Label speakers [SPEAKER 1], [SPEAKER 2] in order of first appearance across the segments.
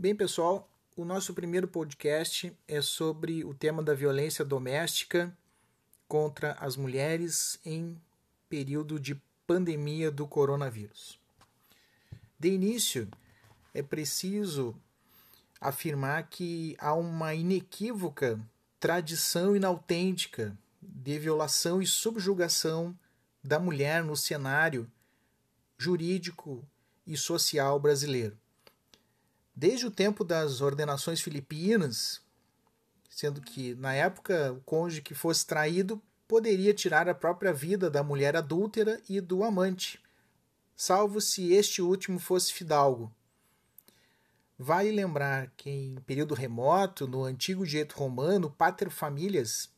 [SPEAKER 1] Bem, pessoal, o nosso primeiro podcast é sobre o tema da violência doméstica contra as mulheres em período de pandemia do coronavírus. De início, é preciso afirmar que há uma inequívoca tradição inautêntica de violação e subjugação da mulher no cenário jurídico e social brasileiro. Desde o tempo das ordenações filipinas, sendo que na época o cônjuge que fosse traído poderia tirar a própria vida da mulher adúltera e do amante, salvo se este último fosse fidalgo. Vale lembrar que em período remoto, no antigo direito romano, pater familias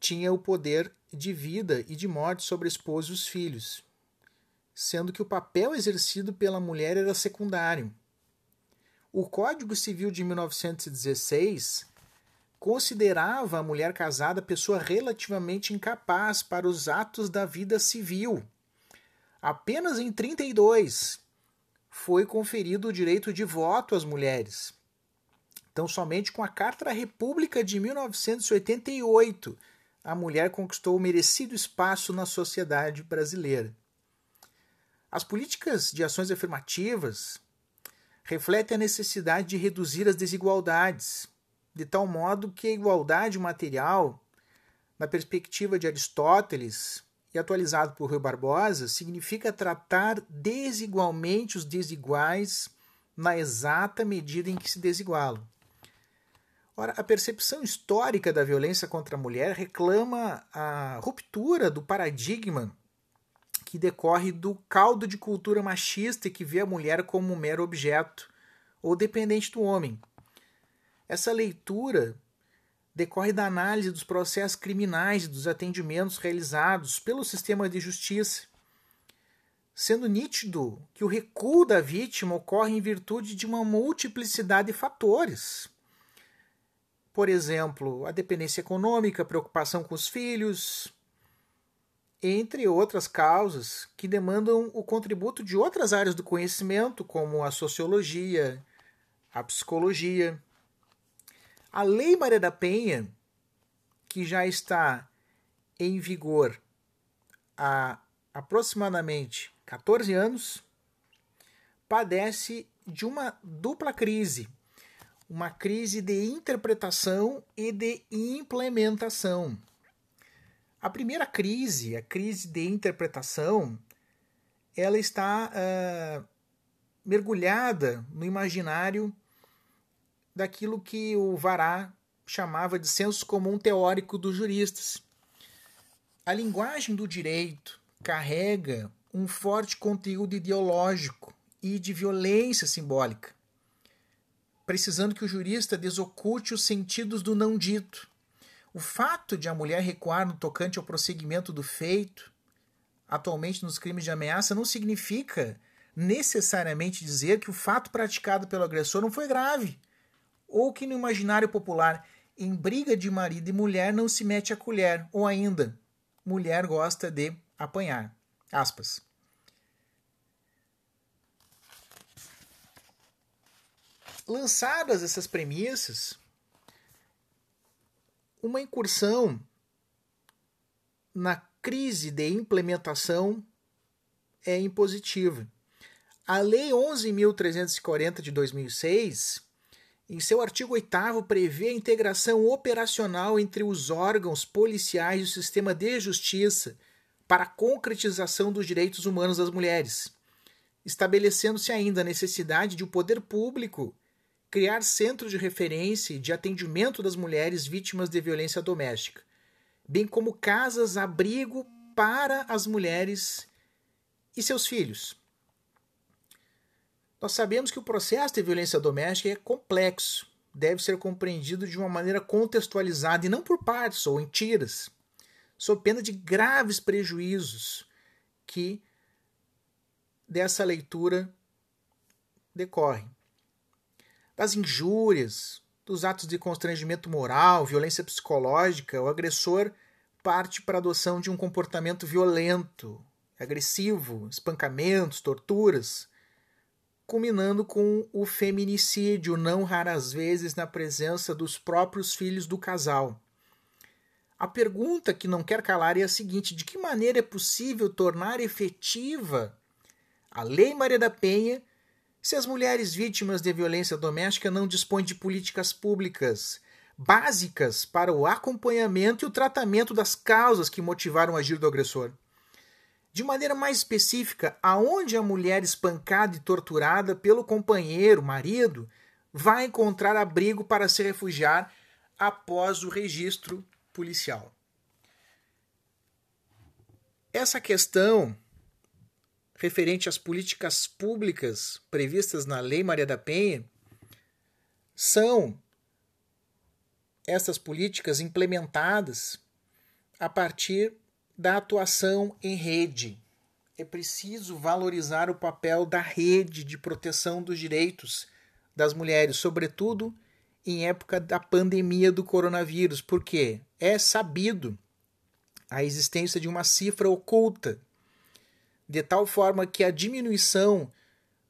[SPEAKER 1] tinha o poder de vida e de morte sobre a esposa e os filhos, sendo que o papel exercido pela mulher era secundário. O Código Civil de 1916 considerava a mulher casada pessoa relativamente incapaz para os atos da vida civil. Apenas em 32 foi conferido o direito de voto às mulheres. Então, somente com a Carta da República de 1988, a mulher conquistou o merecido espaço na sociedade brasileira. As políticas de ações afirmativas refletem a necessidade de reduzir as desigualdades, de tal modo que a igualdade material, na perspectiva de Aristóteles, e atualizado por Rui Barbosa, significa tratar desigualmente os desiguais na exata medida em que se desigualam. Ora, a percepção histórica da violência contra a mulher reclama a ruptura do paradigma que decorre do caldo de cultura machista que vê a mulher como um mero objeto ou dependente do homem. Essa leitura decorre da análise dos processos criminais e dos atendimentos realizados pelo sistema de justiça, sendo nítido que o recuo da vítima ocorre em virtude de uma multiplicidade de fatores. Por exemplo, a dependência econômica, a preocupação com os filhos, entre outras causas que demandam o contributo de outras áreas do conhecimento, como a sociologia, a psicologia. A Lei Maria da Penha, que já está em vigor há aproximadamente 14 anos, padece de uma dupla crise. Uma crise de interpretação e de implementação. A primeira crise, a crise de interpretação, ela está uh, mergulhada no imaginário daquilo que o Vará chamava de senso comum teórico dos juristas. A linguagem do direito carrega um forte conteúdo ideológico e de violência simbólica, precisando que o jurista desoculte os sentidos do não dito. O fato de a mulher recuar no tocante ao prosseguimento do feito, atualmente nos crimes de ameaça, não significa necessariamente dizer que o fato praticado pelo agressor não foi grave ou que no imaginário popular, em briga de marido e mulher não se mete a colher, ou ainda, mulher gosta de apanhar. Aspas. Lançadas essas premissas, uma incursão na crise de implementação é impositiva. A Lei 11.340 de 2006 em seu artigo 8, prevê a integração operacional entre os órgãos policiais e o sistema de justiça para a concretização dos direitos humanos das mulheres, estabelecendo-se ainda a necessidade de o poder público criar centros de referência e de atendimento das mulheres vítimas de violência doméstica, bem como casas-abrigo para as mulheres e seus filhos. Nós sabemos que o processo de violência doméstica é complexo, deve ser compreendido de uma maneira contextualizada e não por partes ou em tiras, sob pena de graves prejuízos que dessa leitura decorrem. Das injúrias, dos atos de constrangimento moral, violência psicológica, o agressor parte para a adoção de um comportamento violento, agressivo, espancamentos, torturas, culminando com o feminicídio, não raras vezes na presença dos próprios filhos do casal. A pergunta que não quer calar é a seguinte: de que maneira é possível tornar efetiva a Lei Maria da Penha se as mulheres vítimas de violência doméstica não dispõem de políticas públicas básicas para o acompanhamento e o tratamento das causas que motivaram o agir do agressor? De maneira mais específica, aonde a mulher espancada e torturada pelo companheiro, marido, vai encontrar abrigo para se refugiar após o registro policial. Essa questão referente às políticas públicas previstas na Lei Maria da Penha são essas políticas implementadas a partir da atuação em rede. É preciso valorizar o papel da rede de proteção dos direitos das mulheres, sobretudo em época da pandemia do coronavírus, porque é sabido a existência de uma cifra oculta, de tal forma que a diminuição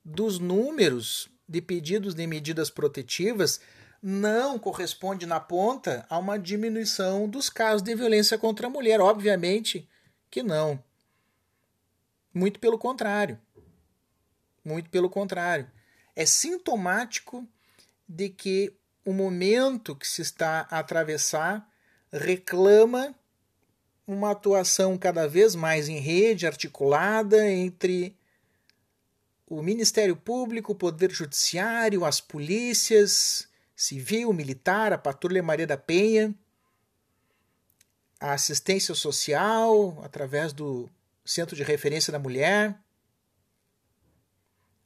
[SPEAKER 1] dos números de pedidos de medidas protetivas não corresponde na ponta a uma diminuição dos casos de violência contra a mulher. Obviamente que não. Muito pelo contrário. Muito pelo contrário. É sintomático de que o momento que se está a atravessar reclama uma atuação cada vez mais em rede, articulada entre o Ministério Público, o Poder Judiciário, as polícias, civil, militar, a Patrulha Maria da Penha, a assistência social através do Centro de Referência da Mulher,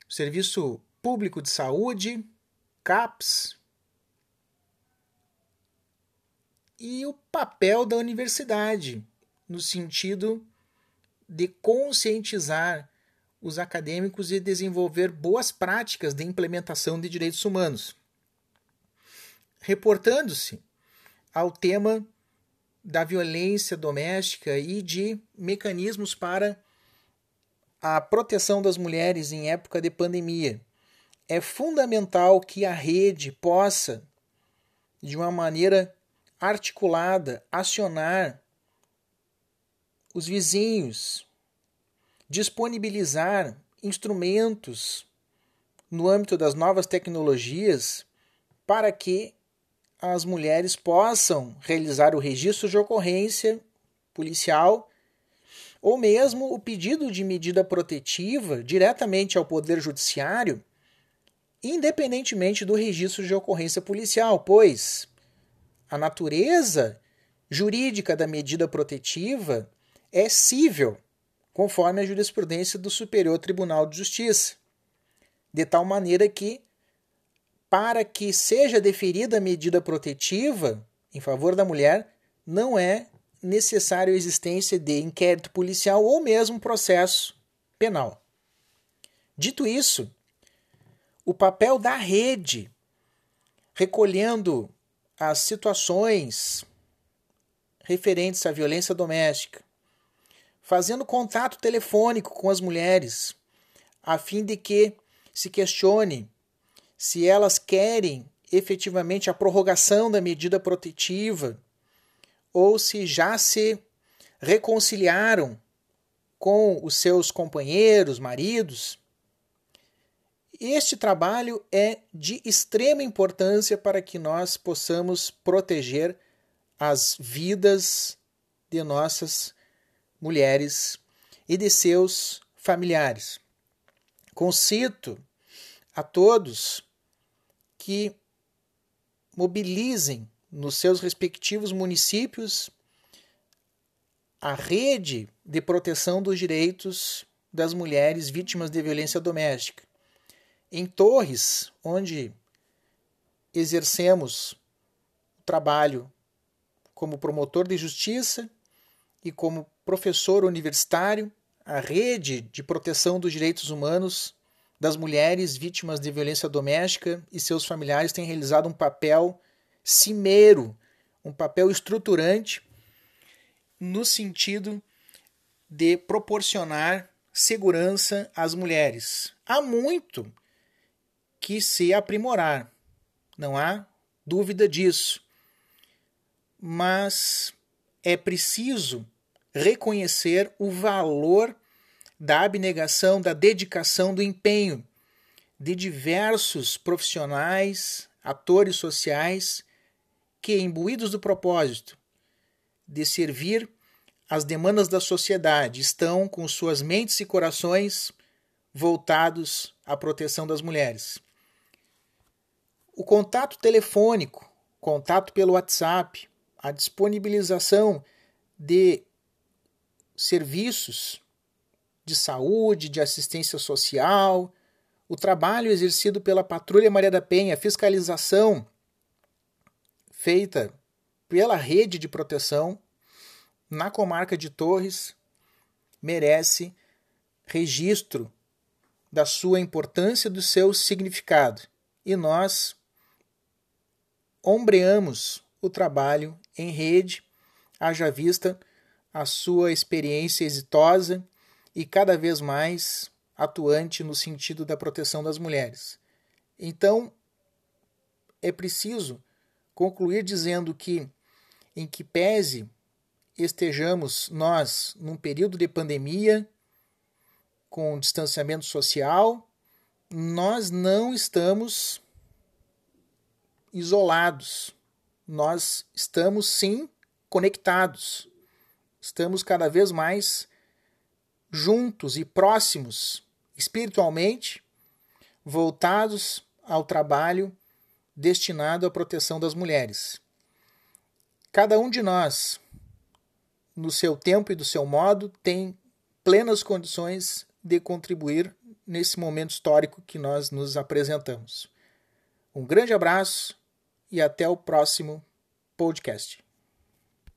[SPEAKER 1] o Serviço Público de Saúde, CAPS, e o papel da universidade, no sentido de conscientizar os acadêmicos e desenvolver boas práticas de implementação de direitos humanos reportando-se ao tema da violência doméstica e de mecanismos para a proteção das mulheres em época de pandemia. É fundamental que a rede possa, de uma maneira articulada, acionar os vizinhos, disponibilizar instrumentos no âmbito das novas tecnologias para que as mulheres possam realizar o registro de ocorrência policial ou mesmo o pedido de medida protetiva diretamente ao Poder Judiciário, independentemente do registro de ocorrência policial, pois a natureza jurídica da medida protetiva é cível, conforme a jurisprudência do Superior Tribunal de Justiça, de tal maneira que para que seja deferida a medida protetiva em favor da mulher, não é necessário a existência de inquérito policial ou mesmo processo penal. Dito isso, o papel da rede recolhendo as situações referentes à violência doméstica, fazendo contato telefônico com as mulheres, a fim de que se questione se elas querem efetivamente a prorrogação da medida protetiva ou se já se reconciliaram com os seus companheiros, maridos. Este trabalho é de extrema importância para que nós possamos proteger as vidas de nossas mulheres e de seus familiares. Concito a todos que mobilizem nos seus respectivos municípios a rede de proteção dos direitos das mulheres vítimas de violência doméstica. Em Torres, onde exercemos o trabalho como promotor de justiça e como professor universitário, a rede de proteção dos direitos humanos das mulheres vítimas de violência doméstica e seus familiares têm realizado um papel cimeiro, um papel estruturante no sentido de proporcionar segurança às mulheres. Há muito que se aprimorar, não há dúvida disso. Mas é preciso reconhecer o valor da abnegação, da dedicação, do empenho de diversos profissionais, atores sociais que, imbuídos do propósito de servir as demandas da sociedade, estão com suas mentes e corações voltados à proteção das mulheres. O contato telefônico, contato pelo WhatsApp, a disponibilização de serviços de saúde, de assistência social, o trabalho exercido pela Patrulha Maria da Penha, a fiscalização feita pela rede de proteção na comarca de Torres merece registro da sua importância, do seu significado. E nós ombreamos o trabalho em rede, haja vista a sua experiência exitosa e cada vez mais atuante no sentido da proteção das mulheres. Então, é preciso concluir dizendo que, em que pese estejamos nós num período de pandemia, com distanciamento social, nós não estamos isolados. Nós estamos sim conectados. Estamos cada vez mais juntos e próximos espiritualmente, voltados ao trabalho destinado à proteção das mulheres. Cada um de nós, no seu tempo e do seu modo, tem plenas condições de contribuir nesse momento histórico que nós nos apresentamos. Um grande abraço e até o próximo podcast.